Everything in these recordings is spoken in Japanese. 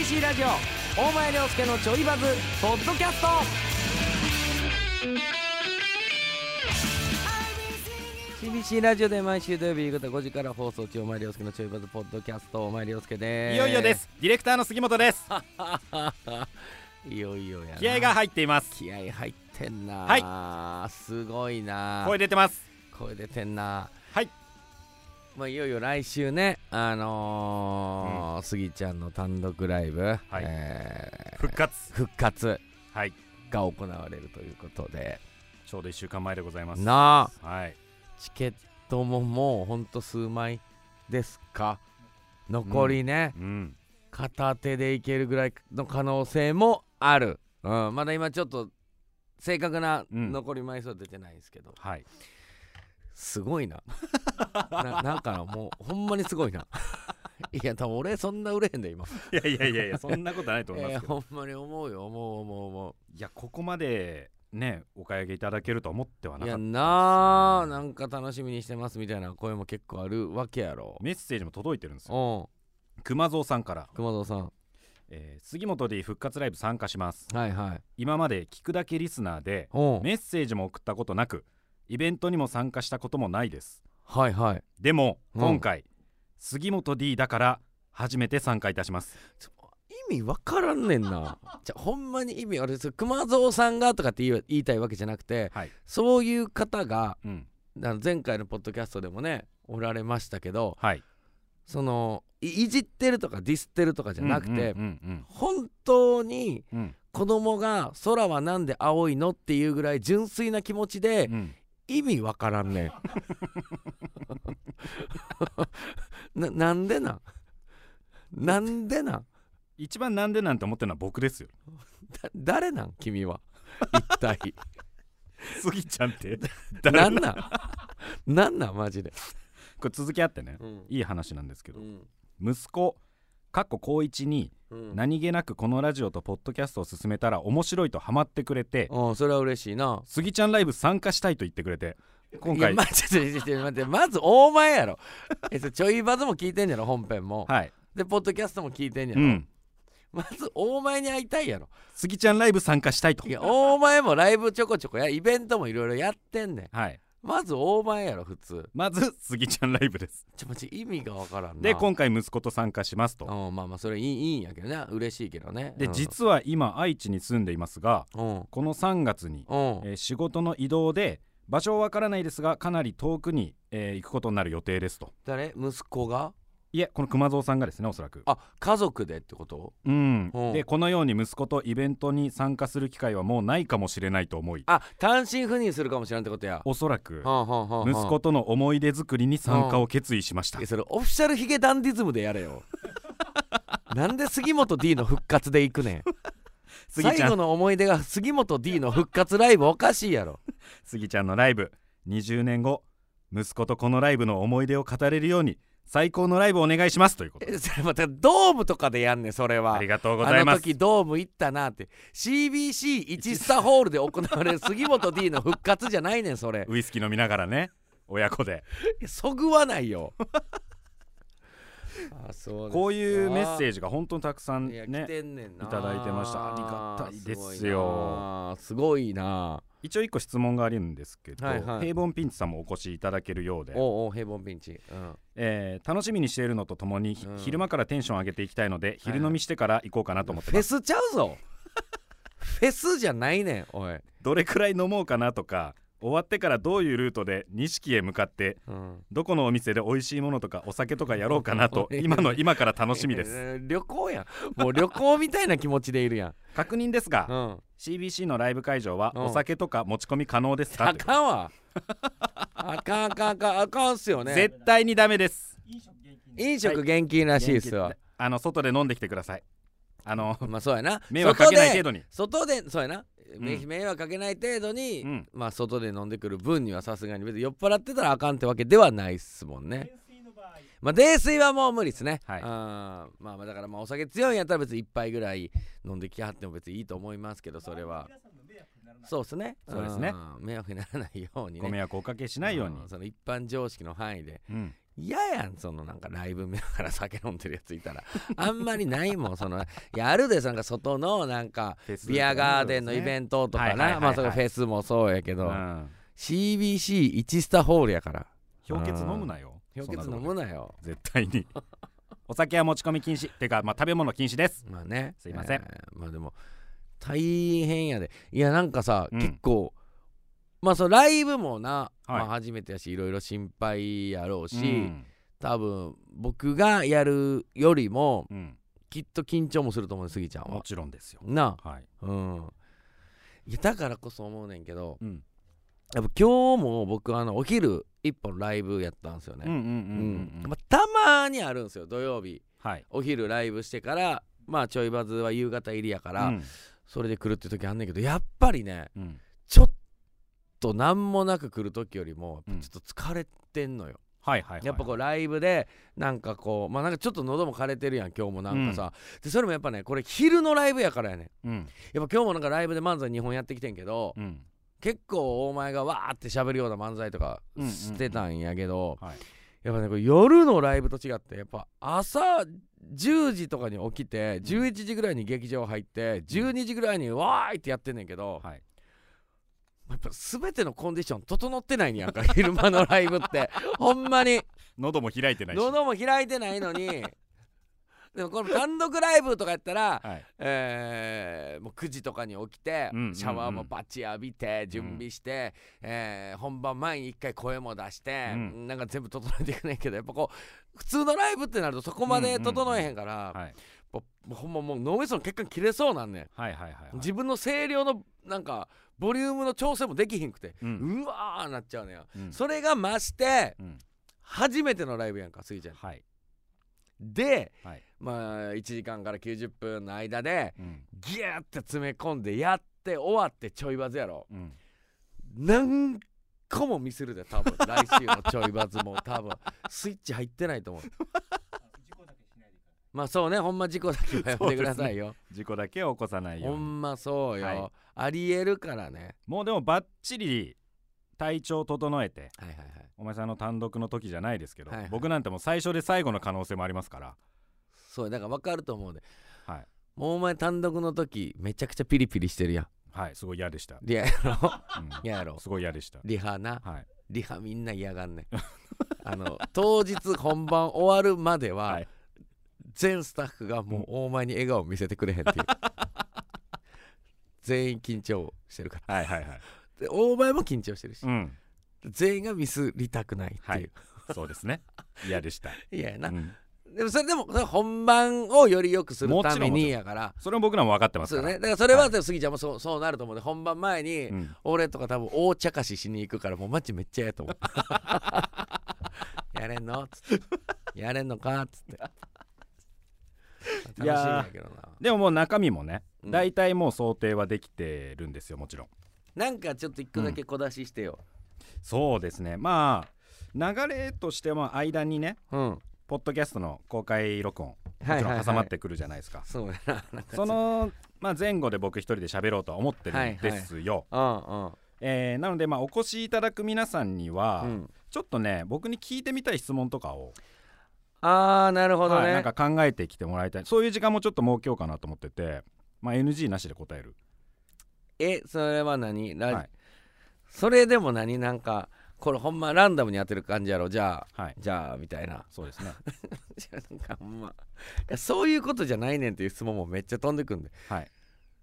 CBC ラジオ大前涼介のちょいバズポッドキャスト。CBC ラジオで毎週土曜日夕方5時から放送中大前涼介のちょいバズポッドキャスト大前涼介です。いよいよです。ディレクターの杉本です。いよいよやな。気合が入っています。気合入ってんな。はすごいな。声出てます。声出てんな。はいまあ、いよいよ来週ね、あのースギちゃんの単独ライブ、はい。えー復活。復活はい。が行われるということで。ちょうど1週間前でございます。なあ。はい。チケットももうほんと数枚ですか？残りね、うん。片手でいけるぐらいの可能性もある、うん、まだ今ちょっと正確なうん。残り枚数は出てないんですけど、はいすごいな。ななんかなもうほんまにすごいな。いや多分俺そんな売れへんで今。いやいやいやいやそんなことないと思いえーますけど、ほんまに思うよ。思う思う思いやここまでねお買い上げいただけるとは思ってはういやなかったなあなんか楽しみにしてますみたいな声も結構あるわけやろ。メッセージも届いてるんですよ。うん。熊蔵さんから、熊蔵さん。えー杉本 D 復活ライブ参加します。はいはい。今まで聞くだけリスナーでうん。メッセージも送ったことなくイベントにも参加したこともないです。はいはい。でもうん。今回、杉本 D だから初めて参加いたします。意味わからんねんな。じゃほんまに意味あれです熊蔵さんがとかって言いたいわけじゃなくてはい。そういう方がうん。あの前回のポッドキャストでもねおられましたけどはい。そのいいじってるとかディスってるとかじゃなくて、うんうん本当にうん。うん。子供が「空はなんで青いの?」っていうぐらい純粋な気持ちでうん意味わからんねん。ななんでなん？なんでなん？一番なんでなんて思ってるのは僕ですよ。だ誰なん？君は。一体。杉ちゃんって。なんなん？なんなん？マジで、これ続きあってね。うん。いい話なんですけど。うん。息子かっこ高一にうん。何気なくこのラジオとポッドキャストを進めたら面白いとハマってくれてうんそれは嬉しいな。杉ちゃんライブ参加したいと言ってくれて今回。まず大前やろえちょいバズも聞いてんじゃろ本編も、はいでポッドキャストも聞いてんじゃろ、うんまず大前に会いたいやろ杉ちゃんライブ参加したいといや大前もライブちょこちょこやイベントもいろいろやってんねんはいまず大前やろ普通。まず杉ちゃんライブです。ちょマジ意味がわからんな。で今回息子と参加しますと。うんまあまあそれいいいいんやけどね。嬉しいけどね。でうん。実は今愛知に住んでいますがうん。この3月に、うん。えー仕事の移動で場所はわからないですがかなり遠くに、えー行くことになる予定ですと。誰？息子が？いえこの熊蔵さんがですねおそらく。あ家族でってこと？うん。う。んでこのように息子とイベントに参加する機会はもうないかもしれないと思い。あ単身赴任するかもしれんってことや。おそらく。息子との思い出作りに参加を決意しました。いやそれオフィシャルヒゲダンディズムでやれよ。なんで杉本 D の復活で行くねん。杉ちゃん。最後の思い出が杉本 D の復活ライブおかしいやろ。杉ちゃんのライブ。20年後息子とこのライブの思い出を語れるように最高のライブお願いしますということ。えそれまたドームとかでやんねんそれは。ありがとうございます。あの時ドーム行ったなって。CBC1 スタホールで行われる杉本 D の復活じゃないねんそれ。ウイスキー飲みながらね親子で。そぐわないよあそうこういうメッセージが本当にたくさんねねんな。いただいてました。ありがたいですよ。すごいな。一応一個質問があるんですけど、はいはい。平凡ピンチさんもお越しいただけるようで、おうおう平凡ピンチ、うん、えー楽しみにしているのとともに、ひうん。昼間からテンション上げていきたいので昼飲みしてから行こうかなと思ってます、フェスちゃうぞ。フェスじゃないねんおい、どれくらい飲もうかなとか終わってからどういうルートで錦へ向かってうん、どこのお店で美味しいものとかお酒とかやろうかなと 今の今から楽しみです。えー旅行やん。もう旅行みたいな気持ちでいるやん、確認ですが、うん。CBC のライブ会場はうん。お酒とか持ち込み可能ですかあかんわ。あかんあかんあかんあかんっすよね。絶対にダメです。飲食厳禁らしいっすわ、あの外で飲んできてください。あのまあそうやな。迷惑かけない程度に。外で外でそうやな、ん迷迷惑かけない程度に、うん。まあ外で飲んでくる分にはさすがに別に酔っ払ってたらあかんってわけではないっすもんね。まあ泥酔はもう無理っすね、はい。あーまあまあだからまあお酒強いんやったら別に一杯ぐらい飲んできはっても別にいいと思いますけどそれは。そうですね。そうですね。ん。迷惑にならないようにね。ご迷惑おかけしないように。ん。その一般常識の範囲で。うん嫌やんそのなんかライブ見ながら酒飲んでるやついたら。あんまりないもんそのいやあるでなんか外のなんかビアガーデンのイベントとかな。いまあそれフェスもそうやけど、うん。CBC1 スターホールやから。氷結飲むなよ。氷結飲むなよ。絶対に。お酒は持ち込み禁止。てかまあ食べ物禁止です。まあね。すいません。えーまあでも大変やで。いやなんかさ、うん。結構まあそのライブもな、はい。まあ、初めてやしいろいろ心配やろうし、うん。多分僕がやるよりもうん。きっと緊張もすると思うスギちゃんもはちろんですよ。なはい。あうん。いやだからこそ思うねんけどうん。やっぱ今日も僕あのお昼一本ライブやったんですよね、うんうんうんうん。うん。まあ、たまにあるんですよ土曜日。はい。お昼ライブしてからまあちょいバズは夕方入りやから、うん。それで来るって時あんねんけどやっぱりねうん。ちょっと何もなく来る時よりもうん。ちょっと疲れてんのよ、はいはいはいやっぱこうライブでなんかこうまあなんかちょっと喉も枯れてるやん今日もなんかさ、でそれもやっぱねこれ昼のライブやからやねん。うん。やっぱ今日もなんかライブで漫才2本やってきてんけど、うん。結構お前がわーって喋るような漫才とかうんうんうん。してたんやけど、はい。やっぱねこれ夜のライブと違ってやっぱ朝10時とかに起きて11時ぐらいに劇場入って12時ぐらいにわーいってやってんねんけど、はいやっぱ全てのコンディション整ってないんやんか 昼間のライブって。ほんまに。喉も開いてないし。喉も開いてないのに。でもこの単独ライブとかやったら、はい。えーもう9時とかに起きて、うんうんうん。シャワーもバッチ浴びて準備して、えー本番前に一回声も出して、うん。なんか全部整えていくねんけどやっぱこう普通のライブってなるとそこまで整えへんから、はい。もうほんまもう脳みその血管切れそうなんねん、はいはいはいはい。自分の声量のなんかボリュームの調整もできひんくて、ううんわーなっちゃうねや、うん。それが増してうん。初めてのライブやんかスギちゃん。はい。ではい。まあ1時間から90分の間でうん。ギューって詰め込んでやって終わってちょいバズやろ。うん。何個もミスるで多分。来週のちょいバズも多分。スイッチ入ってないと思う。まあそうね。ほんま事故だけはやめてくださいよ、事故だけを起こさないよほんまそうよ、はいありえるからね。もうでもバッチリ体調整えてはいはいはい。お前さんの単独の時じゃないですけど、はいはい。僕なんてもう最初で最後の可能性もありますから。そうだから分かると思うではい。もうお前単独の時めちゃくちゃピリピリしてるやん。はいすごい嫌でした、リハやろう。ん。嫌やろすごい嫌でした。リハな。はい。リハみんな嫌がんねん。あの当日本番終わるまでは、はい。全スタッフがもう大前に笑顔見せてくれへんっていう全員緊張してるから。はいはいはい。で大前も緊張してるし、うん。全員がミスりたくないっていう、はい。そうですね。嫌でした、い、やな、うん。でもそれでも本番をより良くするためにやから。それも僕らも分かってますから。ね。だからそれははい。でも杉ちゃんもそうそうなると思うで本番前に、うん。俺とか多分大茶化ししに行くからもうマッチめっちゃええと思う。やれんの？っつって。やれんのか？っつって楽しみいやけどな。でももう中身もねうん。大体もう想定はできてるんですよもちろん。なんかちょっと一個だけ小出ししてよ。そうですね。まあ流れとしては間にねうん。ポッドキャストの公開録音もちろはいはい。はいん挟まってくるじゃないですか、そうやな。なんかその、まあ、前後で僕一人で喋ろうとは思ってるんですよ、うんうん。えーなので、まあ、お越しいただく皆さんには、うん。ちょっとね僕に聞いてみたい質問とかを、あーなるほどね、はいなんか考えてきてもらいたい。そういう時間もちょっと設けようかなと思ってて、まあ、NG なしで答える、えそれは何？ラ、はい。それでも何？なんかこれほんまランダムに当てる感じやろ。じゃあはい、じゃあみたいな。そうですね。なんかほんま。そういうことじゃないねんっていう質問もめっちゃ飛んでくんで。はい、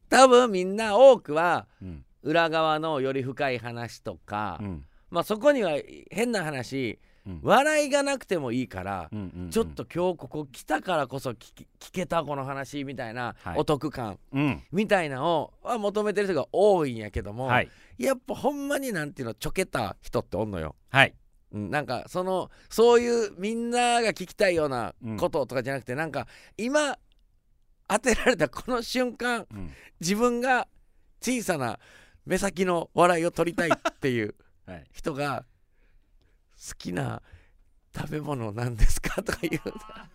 多分みんな多くはうん。裏側のより深い話とか、うん。まあそこには変な話うん笑いがなくてもいいから、うんうんうん。ちょっと今日ここ来たからこそ聞けたこの話みたいな、はい。お得感うん。みたいなのをは求めてる人が多いんやけども、はい。やっぱほんまになんていうのちょけた人っておんのよ。はい。うんなんかそのそういうみんなが聞きたいようなこととかじゃなくて、なんか今当てられたこの瞬間うん。自分が小さな目先の笑いを取りたいっていう はい。人が好きな食べ物なんですか？とかいう。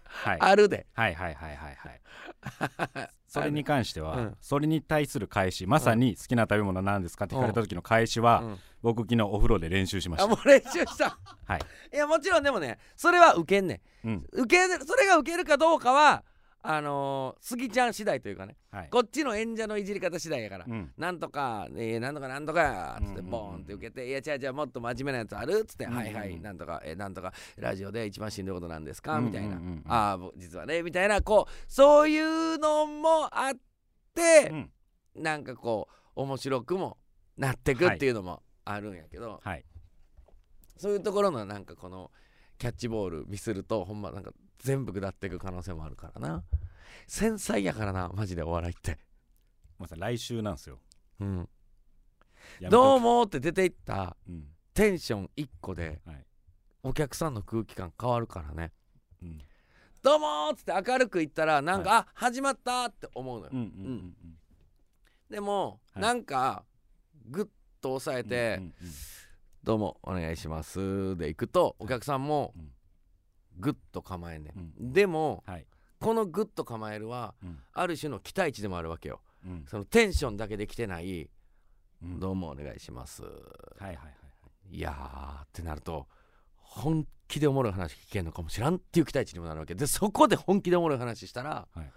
はい。あるで。はいはいはいはいはい。それに関しては、うん。それに対する返しまさに好きな食べ物なんですかって聞かれた時の返しは、うん。僕昨日お風呂で練習しました。あもう練習した。はい、いやもちろんでもねそれは受けんねうんん。受けるそれが受けるかどうかはあのー、スギちゃん次第というかね。はい。こっちの演者のいじり方次第やから。うん。なんとか、えー、なんとかなんとかつってうん。うんうんボーンって受けて「いや違う違うもっと真面目なやつある?」っつって「うん。うんはいはいなんとか、えー、なんとかラジオで一番しんどいことなんですか?」うん。みたいな。うんうんうん「ああ僕実はね」みたいなこうそういうのもあって、うん。なんかこう面白くもなってくっていうのもあるんやけど、はい。そういうところのなんかこのキャッチボールミスるとほんまなんか全部下っていく可能性もあるからな。繊細やからなマジでお笑いって。もうさ来週なんですよ。うん。どうもって出ていったうん。テンション1個ではい。お客さんの空気感変わるからね。うん。どうもーっつって明るく言ったらなんか、はあ始まったって思うのよ、うんうんうんでも、はい。なんかグッと押さえて、うんうんどうもお願いしますで行くとお客さんもうんグッと構えんねん、うん。でもはい。このグッと構えるはうん。ある種の期待値でもあるわけよ。うん。そのテンションだけで来てない、うん。どうもお願いします。はいはいはいい。やーってなると本気でおもろい話聞けんのかもしらんっていう期待値にもなるわけ。でそこで本気でおもろい話したら、はい。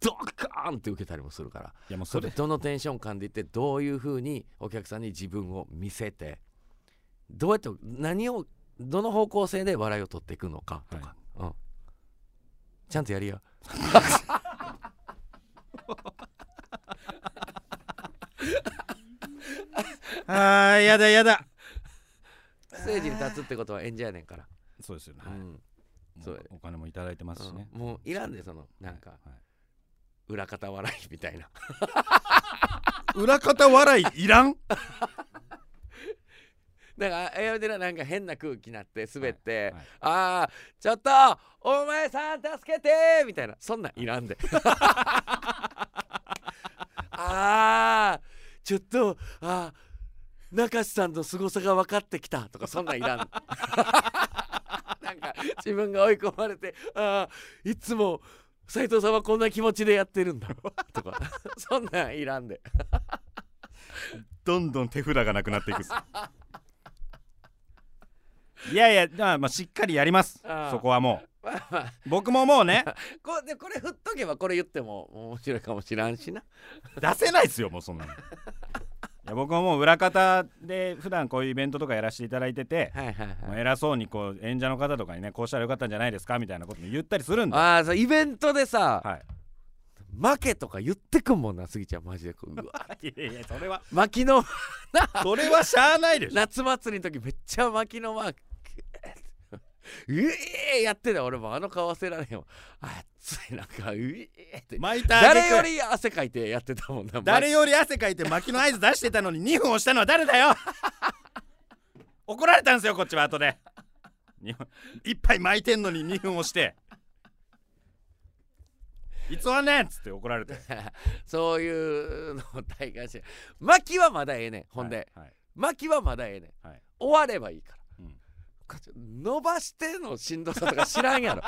ドカーンって受けたりもするから。いやもうそれそれ。どのテンション感でいってどういうふうにお客さんに自分を見せてどうやって何をどの方向性で笑いを取っていくのかとか、うん、ちゃんとやりや。あーやだやだ。ステージに立つってことは演者やねんから、そうですよね、はい。うん。もそうやお金もいただいてますしね、うん。もういらんでそのなんかはいはい。裏方笑いみたいな。裏方笑いいらん？だからやめてななんか変な空気になって滑って、はいはい。ああちょっとお前さん助けてみたいな。そんなんいらんで。ああちょっとあー中志さんの凄さが分かってきたとかそんなんいらん。なんか自分が追い込まれてああいつも斉藤さんはこんな気持ちでやってるんだとか。そんなんいらんで。どんどん手札がなくなっていくいやいやまあまあしっかりやります。ああ。そこはもまあまあ。う僕ももうね。こうでこれ振っとけばこれ言っても面白いかもしらんしな。出せないですよもうそんなの。いや僕ももう裏方で普段こういうイベントとかやらせていただいてて、はいはいもうはい偉そうにこう演者の方とかにねこうしたらよかったんじゃないですかみたいなことも言ったりするんで。ああそうイベントでさ、はい。負けとか言ってくんもんなスギちゃんマジでこう。うわ。いやいやそれは。巻きのそれはしゃあないでしょ。夏祭りの時めっちゃ巻きのマークうえーやってた俺もあの顔忘れられへんわ。熱いなんかうえーって。巻いた誰より汗かいてやってたもんな誰より汗かいて巻きの合図出してたのに2分押したのは誰だよ。怒られたんですよこっちは後で。に一杯巻いてんのに2分押して。いつはねんっつって怒られて。そういうのを体感して。巻きはまだええねんほんで、はいはい。巻きはまだええねん。はい。終わればいいから伸ばしてのしんどさとか知らんやろ。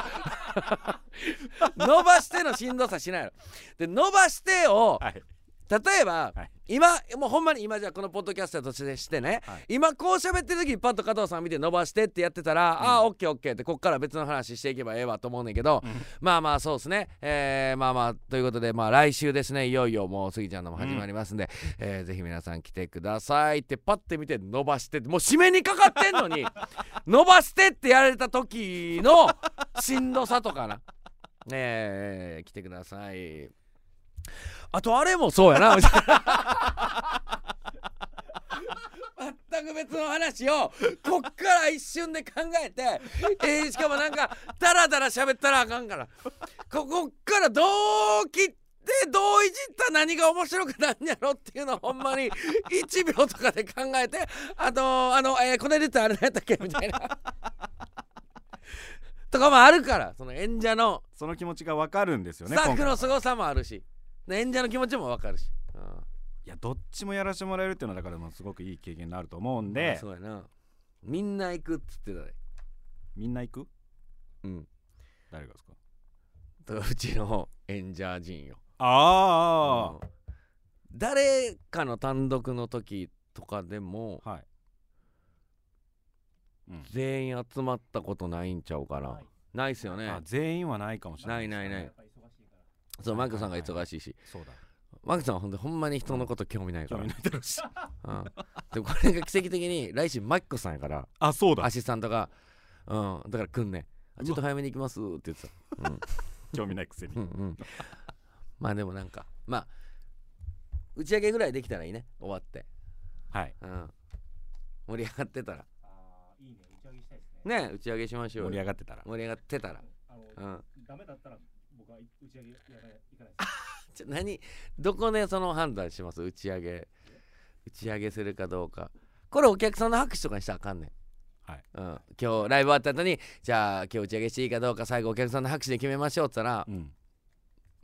伸ばしてのしんどさしないやろ。で伸ばしてをはい例えば、はい。今もうほんまに今じゃあこのポッドキャスターとしてしてね、はい。今こう喋ってる時にパッと加藤さん見て伸ばしてってやってたら、ああオッケーオッケーってこっから別の話していけばええわと思うねんけど、うん。まあまあそうですね。えーまあまあということでまあ来週ですねいよいよもうスギちゃんのも始まりますんで、えーぜひ皆さん来てくださいってパッて見て伸ばしてもう締めにかかってんのに 伸ばしてってやられた時のしんどさとかな。えー来てくださいあとあれもそうやな。全く別の話をこっから一瞬で考えて、えーしかもなんかダラダラ喋ったらあかんから。ここっからどう切ってどういじったら何が面白くなんやろっていうのをほんまに1秒とかで考えてあとあの、えーこれで言ったらあれ何やったっけみたいな。とかもあるからその演者のその気持ちが分かるんですよねスタッフの凄さもあるし演者の気持ちもわかるし、うん。いやどっちもやらせてもらえるっていうのはだからもうすごくいい経験になると思うんまあでそうやな。みんな行くっつってたで。みんな行く？うん。誰がですか？うちの演者陣よ。ああ、うん。誰かの単独の時とかでもはい、うん。全員集まったことないんちゃうかな。ない。っすよね。あ全員はないかもしれなないいないないやっぱ忙しいそうマイクさんが忙しいし。そうだ。マイクさんはほんでほんまに人のこと興味ないから。興味ないだろうし。うん、でもこれが奇跡的に来週マックさんやからあそうだ。アシスタントが、うん、だから来んねちょっと早めに行きますって言ってた、うん。興味ないくせに。うんうん、まあでもなんかまあ打ち上げぐらいできたらいいね。終わって、はい。うん、盛り上がってたら。あーいいね。打ち上げしたいですね。ね打ち上げしましょうよ。盛り上がってたら。盛り上がってたら、うん、ダメだったら僕は打ち上げやらない行かないです。ちょ何どこでその判断します？打ち上げ。打ち上げするかどうか。これお客さんの拍手とかにしたらあかんねん。はい。うん、今日ライブ終わった後にじゃあ今日打ち上げしていいかどうか。最後お客さんの拍手で決めましょうって言ったら、うん。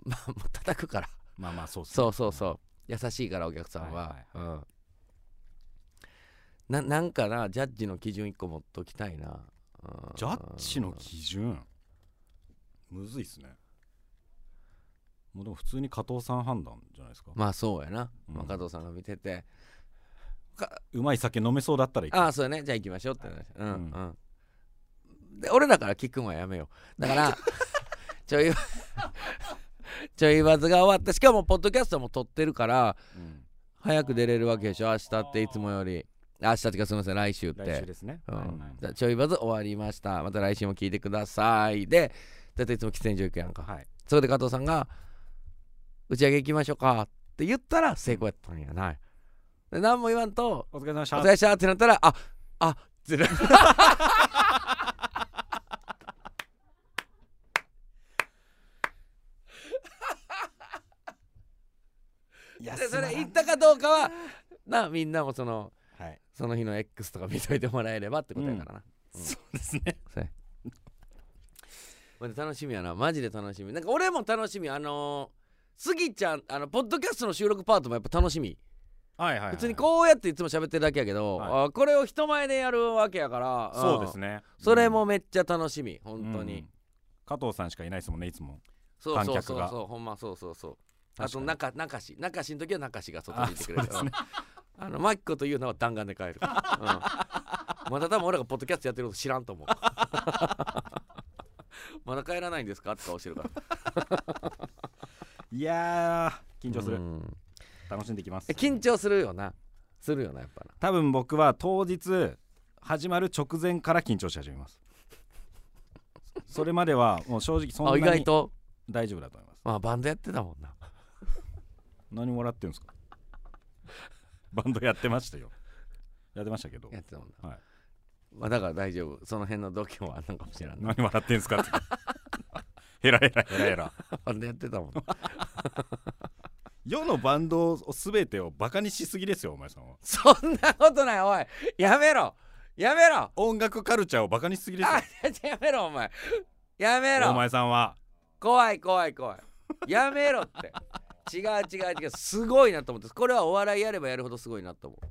まあもう叩くから。まあまあそうっすね。そうそうそう。優しいからお客さんは、はいうん。ななんかなジャッジの基準1個持っときたいな、うん。ジャッジの基準？むずいっすねもうでも普通に加藤さん判断じゃないですか、まあそうやな、うん。まあ、加藤さんが見てて。かうまい酒飲めそうだったらいいああそうやね。じゃあ行きましょうって話。うんううん。ん、で俺らから聞くんはやめよう。だから ちょい ちょいバズが終わったしかもポッドキャストも撮ってるからうん。早く出れるわけでしょ。明日っていつもより。明日ってかすみません来週って。来週ですね、うん。はいじゃあちょいバズ終わりました。また来週も聞いてください。でだいたいいつも喫煙所行くやんか、はい。そこで加藤さんが「打ち上げ行きましょうか」って言ったら成功やったんやない。で何も言わんと「お疲れ様でした。お疲れっした」ってなったら「ああってない。やでそれ言ったかどうかはなみんなもそのはい。その日の X とか見といてもらえればってことやからな、うん。そうですね。そうや。まあ楽しみやな。マジで楽しみ。なんか俺も楽しみ。あのー、スギちゃんあのポッドキャストの収録パートもやっぱ楽しみ。はいはい、はい、別にこうやっていつも喋ってるだけやけど、はあこれを人前でやるわけやからそうですね。ねそれもめっちゃ楽しみ本当に、うん。加藤さんしかいないですもんねいつも。そうそう観客がそうそうほんまそうそうそう。あと中中し中しの時は中しが外にいてくれるあそうですね。あのマキコというのは弾丸で帰る、うん、まだ多分俺がポッドキャストやってること知らんと思う。まだ帰らないんですか？って顔してるからいやー緊張する、うん。楽しんでいきます。え緊張するよな。するよなやっぱな。多分僕は当日始まる直前から緊張し始めます。それまではもう正直そんなに外と？大丈夫だと思います。まあバンドやってたもんな。何もらってんすか？バンドやってましたよ。やってましたけど。やってたもんな、はい。まあだから大丈夫。その辺の度胸はあんのかもしれな。い何笑ってんすかって。ヘラヘラヘラヘラ。バンドやってたもんな 世のバンドを全てをバカにしすぎですよお前さんは。そんなことないおい。やめろ。やめろ。音楽カルチャーをバカにしすぎですよ。あやめろお前。やめろ。お前さんは。怖い怖い怖い。やめろって。違う違う違う。すごいなと思ってこれはお笑いやればやるほどすごいなと思う。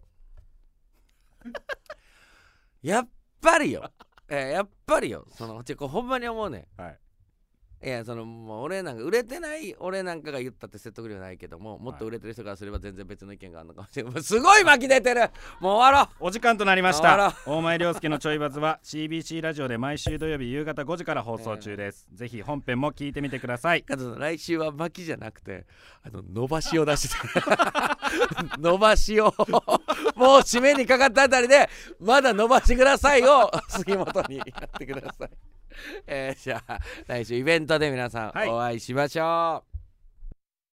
やっぱりよ、えーやっぱりよ。そのちょこれほんまに思うねはい。んいやそのもう俺なんか売れてない俺なんかが言ったって説得力ないけどももっと売れてる人からすれば全然別の意見があるのかもしれない。すごい巻き出てる。もう終わろう。お時間となりました。大前涼介のちょいバズは CBC ラジオで毎週土曜日夕方5時から放送中です、ぜひ本編も聞いてみてください。来週は巻きじゃなくてあの伸ばしを出して。伸ばしを。もう締めにかかったあたりでまだ伸ばしてくださいを杉本にやってください、えーじゃあ来週イベントで皆さんはい。お会いしましょう、